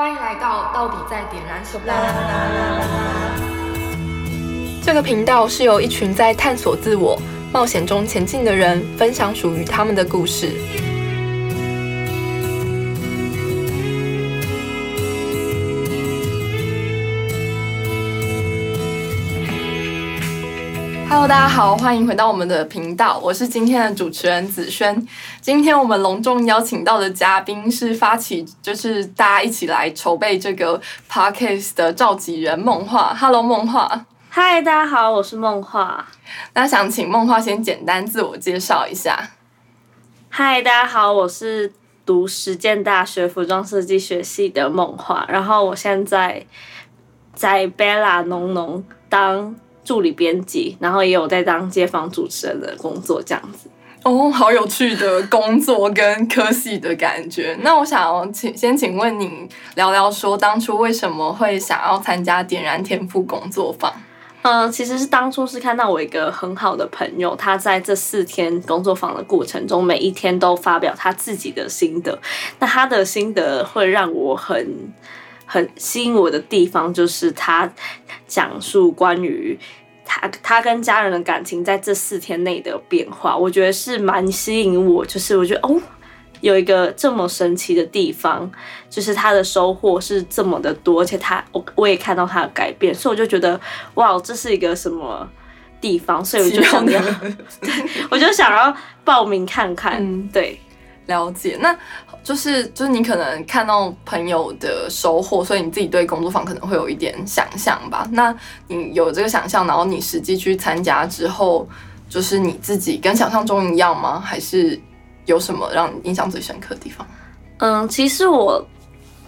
欢迎来到到底在点燃什么？这个频道是由一群在探索自我、冒险中前进的人分享属于他们的故事。Hello，大家好，欢迎回到我们的频道，我是今天的主持人子轩。今天我们隆重邀请到的嘉宾是发起，就是大家一起来筹备这个 podcast 的召集人梦话。Hello，梦话。嗨，大家好，我是梦话。那想请梦话先简单自我介绍一下。嗨，大家好，我是读实践大学服装设计学系的梦话，然后我现在在 Bella 浓浓当。助理编辑，然后也有在当街坊主持人的工作，这样子。哦，好有趣的工作跟科系的感觉。那我想请先请问你聊聊，说当初为什么会想要参加点燃天赋工作坊？嗯，其实是当初是看到我一个很好的朋友，他在这四天工作坊的过程中，每一天都发表他自己的心得。那他的心得会让我很。很吸引我的地方就是他讲述关于他他跟家人的感情在这四天内的变化，我觉得是蛮吸引我。就是我觉得哦，有一个这么神奇的地方，就是他的收获是这么的多，而且他我我也看到他的改变，所以我就觉得哇，这是一个什么地方？所以我就想要，我就想要报名看看。嗯对，了解那。就是就是你可能看到朋友的收获，所以你自己对工作坊可能会有一点想象吧。那你有这个想象，然后你实际去参加之后，就是你自己跟想象中一样吗？还是有什么让你印象最深刻的地方？嗯，其实我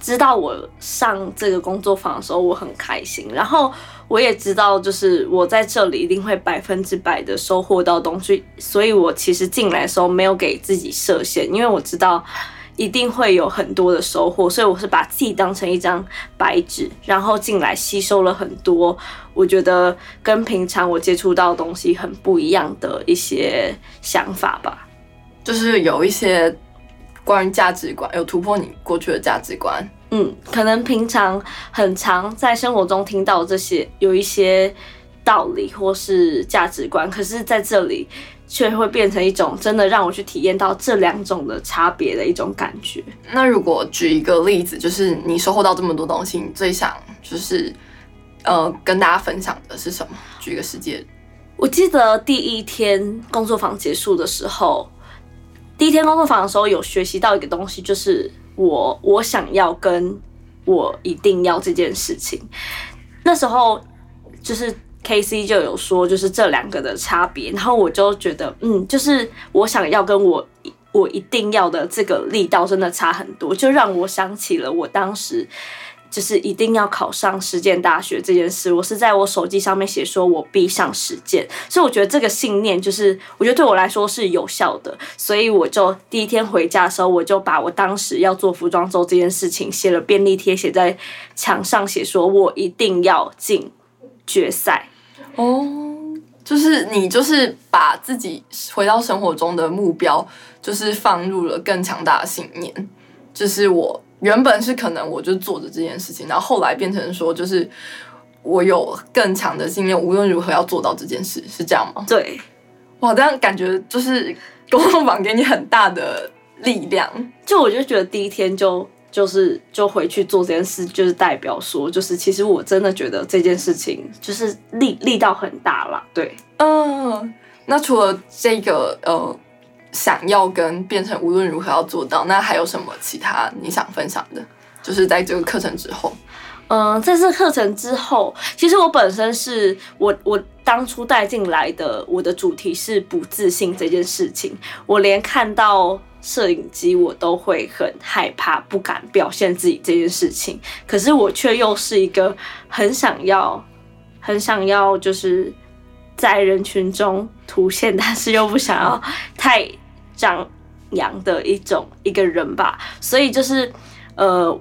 知道我上这个工作坊的时候我很开心，然后我也知道就是我在这里一定会百分之百的收获到东西，所以我其实进来的时候没有给自己设限，因为我知道。一定会有很多的收获，所以我是把自己当成一张白纸，然后进来吸收了很多，我觉得跟平常我接触到的东西很不一样的一些想法吧，就是有一些关于价值观，有突破你过去的价值观。嗯，可能平常很常在生活中听到这些有一些道理或是价值观，可是在这里。却会变成一种真的让我去体验到这两种的差别的一种感觉。那如果举一个例子，就是你收获到这么多东西，你最想就是呃跟大家分享的是什么？举一个实际。我记得第一天工作坊结束的时候，第一天工作坊的时候有学习到一个东西，就是我我想要跟我一定要这件事情。那时候就是。K C 就有说，就是这两个的差别，然后我就觉得，嗯，就是我想要跟我我一定要的这个力道真的差很多，就让我想起了我当时就是一定要考上实践大学这件事。我是在我手机上面写说我必上实践，所以我觉得这个信念就是我觉得对我来说是有效的，所以我就第一天回家的时候，我就把我当时要做服装周这件事情写了便利贴，写在墙上，写说我一定要进决赛。哦，就是你，就是把自己回到生活中的目标，就是放入了更强大的信念。就是我原本是可能我就做着这件事情，然后后来变成说，就是我有更强的信念，无论如何要做到这件事，是这样吗？对，哇，这样感觉就是工作坊给你很大的力量。就我就觉得第一天就。就是就回去做这件事，就是代表说，就是其实我真的觉得这件事情就是力力道很大了。对，嗯，那除了这个呃想要跟变成无论如何要做到，那还有什么其他你想分享的？就是在这个课程之后，嗯，在这课程之后，其实我本身是我我当初带进来的，我的主题是不自信这件事情，我连看到。摄影机我都会很害怕，不敢表现自己这件事情。可是我却又是一个很想要、很想要，就是在人群中凸现，但是又不想要太张扬的一种一个人吧。所以就是呃。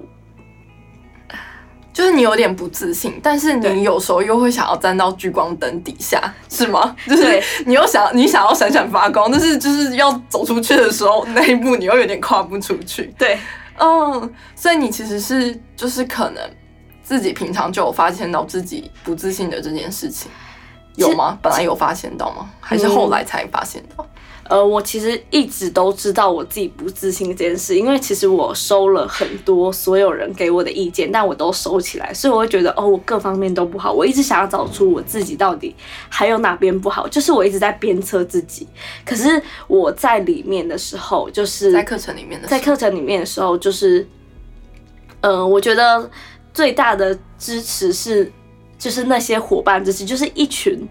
就是你有点不自信，但是你有时候又会想要站到聚光灯底下，是吗？就是你又想你想要闪闪发光，但是就是要走出去的时候那一步，你又有点跨不出去。对，嗯，所以你其实是就是可能自己平常就有发现到自己不自信的这件事情，有吗？本来有发现到吗？还是后来才发现到？呃，我其实一直都知道我自己不自信这件事，因为其实我收了很多所有人给我的意见，但我都收起来，所以我会觉得哦，我各方面都不好。我一直想要找出我自己到底还有哪边不好，就是我一直在鞭策自己。可是我在里面的时候，就是在课程里面的，在课程里面的时候，就是，嗯，我觉得最大的支持是，就是那些伙伴支持，就是一群。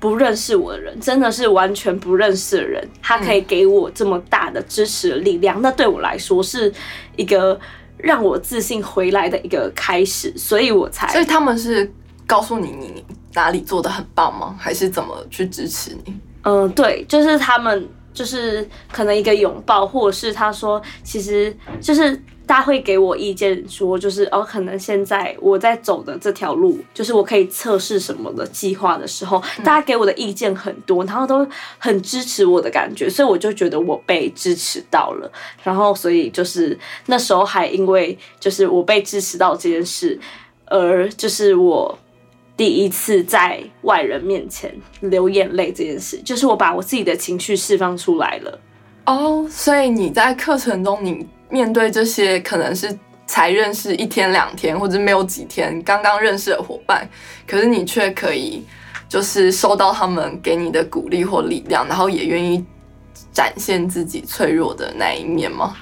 不认识我的人，真的是完全不认识的人，他可以给我这么大的支持的力量，那对我来说是一个让我自信回来的一个开始，所以我才。所以他们是告诉你你哪里做的很棒吗？还是怎么去支持你？嗯，对，就是他们。就是可能一个拥抱，或者是他说，其实就是大家会给我意见，说就是哦，可能现在我在走的这条路，就是我可以测试什么的计划的时候，大家给我的意见很多，然后都很支持我的感觉，所以我就觉得我被支持到了，然后所以就是那时候还因为就是我被支持到这件事，而就是我。第一次在外人面前流眼泪这件事，就是我把我自己的情绪释放出来了。哦，所以你在课程中，你面对这些可能是才认识一天两天或者没有几天刚刚认识的伙伴，可是你却可以就是收到他们给你的鼓励或力量，然后也愿意展现自己脆弱的那一面吗？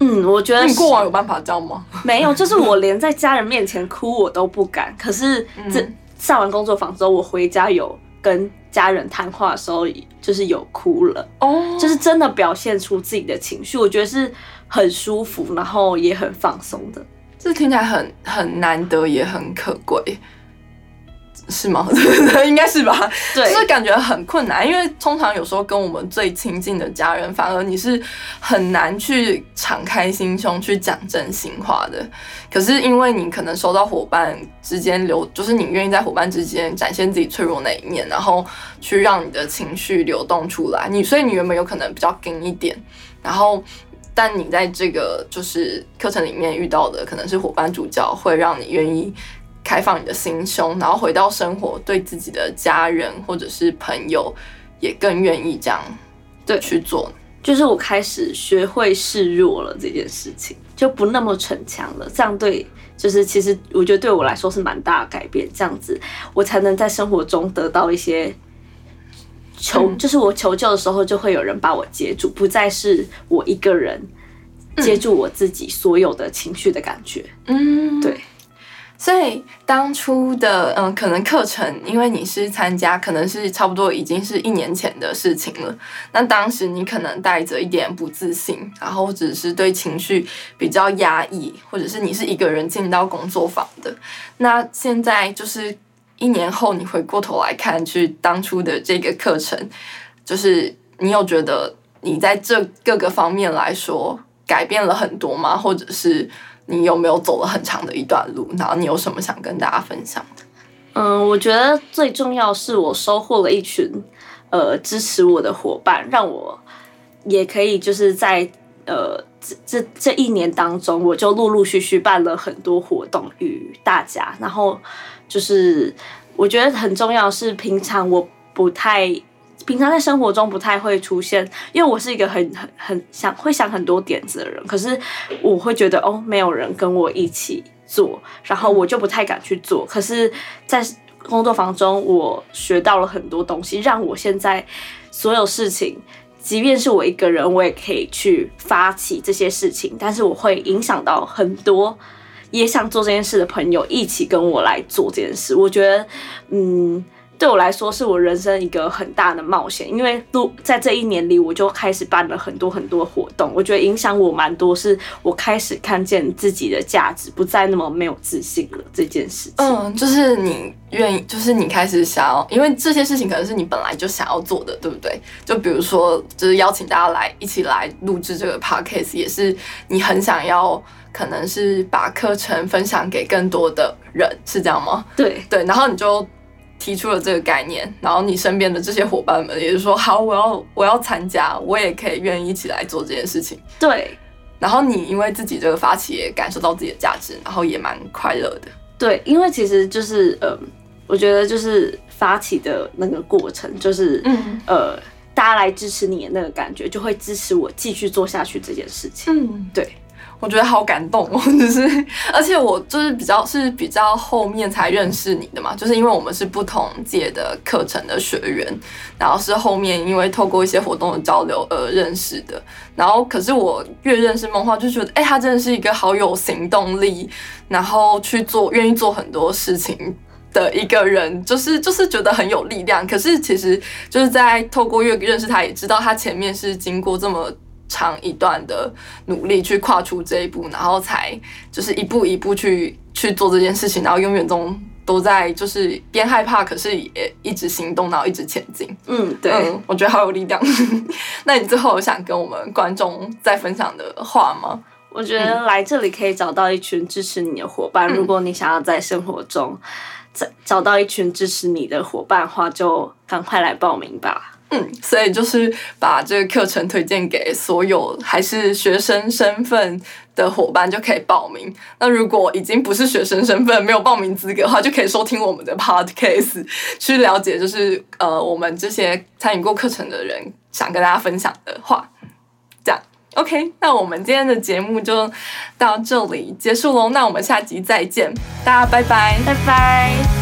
嗯，我觉得你过往有办法这样吗？没有，就是我连在家人面前哭我都不敢，可是这。上完工作坊之后，我回家有跟家人谈话的时候，就是有哭了哦，就是真的表现出自己的情绪，我觉得是很舒服，然后也很放松的。这听起来很很难得，也很可贵。是吗？应该是吧。对，就是感觉很困难，因为通常有时候跟我们最亲近的家人，反而你是很难去敞开心胸去讲真心话的。可是因为你可能收到伙伴之间流，就是你愿意在伙伴之间展现自己脆弱那一面，然后去让你的情绪流动出来。你所以你原本有可能比较硬一点，然后但你在这个就是课程里面遇到的，可能是伙伴主教会让你愿意。开放你的心胸，然后回到生活，对自己的家人或者是朋友也更愿意这样对去做。就是我开始学会示弱了这件事情，就不那么逞强了。这样对，就是其实我觉得对我来说是蛮大的改变。这样子，我才能在生活中得到一些求，就是我求救的时候，就会有人把我接住，不再是我一个人接住我自己所有的情绪的感觉。嗯，对。所以当初的嗯，可能课程，因为你是参加，可能是差不多已经是一年前的事情了。那当时你可能带着一点不自信，然后只是对情绪比较压抑，或者是你是一个人进到工作坊的。那现在就是一年后，你回过头来看，去当初的这个课程，就是你有觉得你在这各个方面来说改变了很多吗？或者是？你有没有走了很长的一段路？然后你有什么想跟大家分享的？嗯，我觉得最重要是我收获了一群呃支持我的伙伴，让我也可以就是在呃这这这一年当中，我就陆陆续续办了很多活动与大家。然后就是我觉得很重要是平常我不太。平常在生活中不太会出现，因为我是一个很很很想会想很多点子的人。可是我会觉得哦，没有人跟我一起做，然后我就不太敢去做。可是，在工作坊中，我学到了很多东西，让我现在所有事情，即便是我一个人，我也可以去发起这些事情。但是我会影响到很多也想做这件事的朋友，一起跟我来做这件事。我觉得，嗯。对我来说，是我人生一个很大的冒险，因为都在这一年里，我就开始办了很多很多活动。我觉得影响我蛮多，是我开始看见自己的价值，不再那么没有自信了。这件事情，嗯，就是你愿意，就是你开始想要，因为这些事情可能是你本来就想要做的，对不对？就比如说，就是邀请大家来一起来录制这个 podcast，也是你很想要，可能是把课程分享给更多的人，是这样吗？对对，然后你就。提出了这个概念，然后你身边的这些伙伴们也是说好，我要我要参加，我也可以愿意一起来做这件事情。对，然后你因为自己这个发起也感受到自己的价值，然后也蛮快乐的。对，因为其实就是呃，我觉得就是发起的那个过程，就是嗯呃，大家来支持你的那个感觉，就会支持我继续做下去这件事情。嗯，对，我觉得好感动哦，就是而且我就是比较是比较后面才认识你的嘛，就是因为我们是不同届的课程的学员，然后是后面因为透过一些活动的交流而认识的。然后可是我越认识梦话，就觉得哎，他真的是一个好有行动力，然后去做愿意做很多事情。的一个人，就是就是觉得很有力量，可是其实就是在透过越认识他，也知道他前面是经过这么长一段的努力去跨出这一步，然后才就是一步一步去去做这件事情，然后永远中都在就是边害怕，可是也一直行动，然后一直前进。嗯，对。嗯，我觉得好有力量。那你最后有想跟我们观众再分享的话吗？我觉得来这里可以找到一群支持你的伙伴。如果你想要在生活中找找到一群支持你的伙伴的话，就赶快来报名吧。嗯，所以就是把这个课程推荐给所有还是学生身份的伙伴，就可以报名。那如果已经不是学生身份，没有报名资格的话，就可以收听我们的 podcast，去了解就是呃我们这些参与过课程的人想跟大家分享的话。这样，OK，那我们今天的节目就到这里结束喽。那我们下集再见，大家拜拜，拜拜。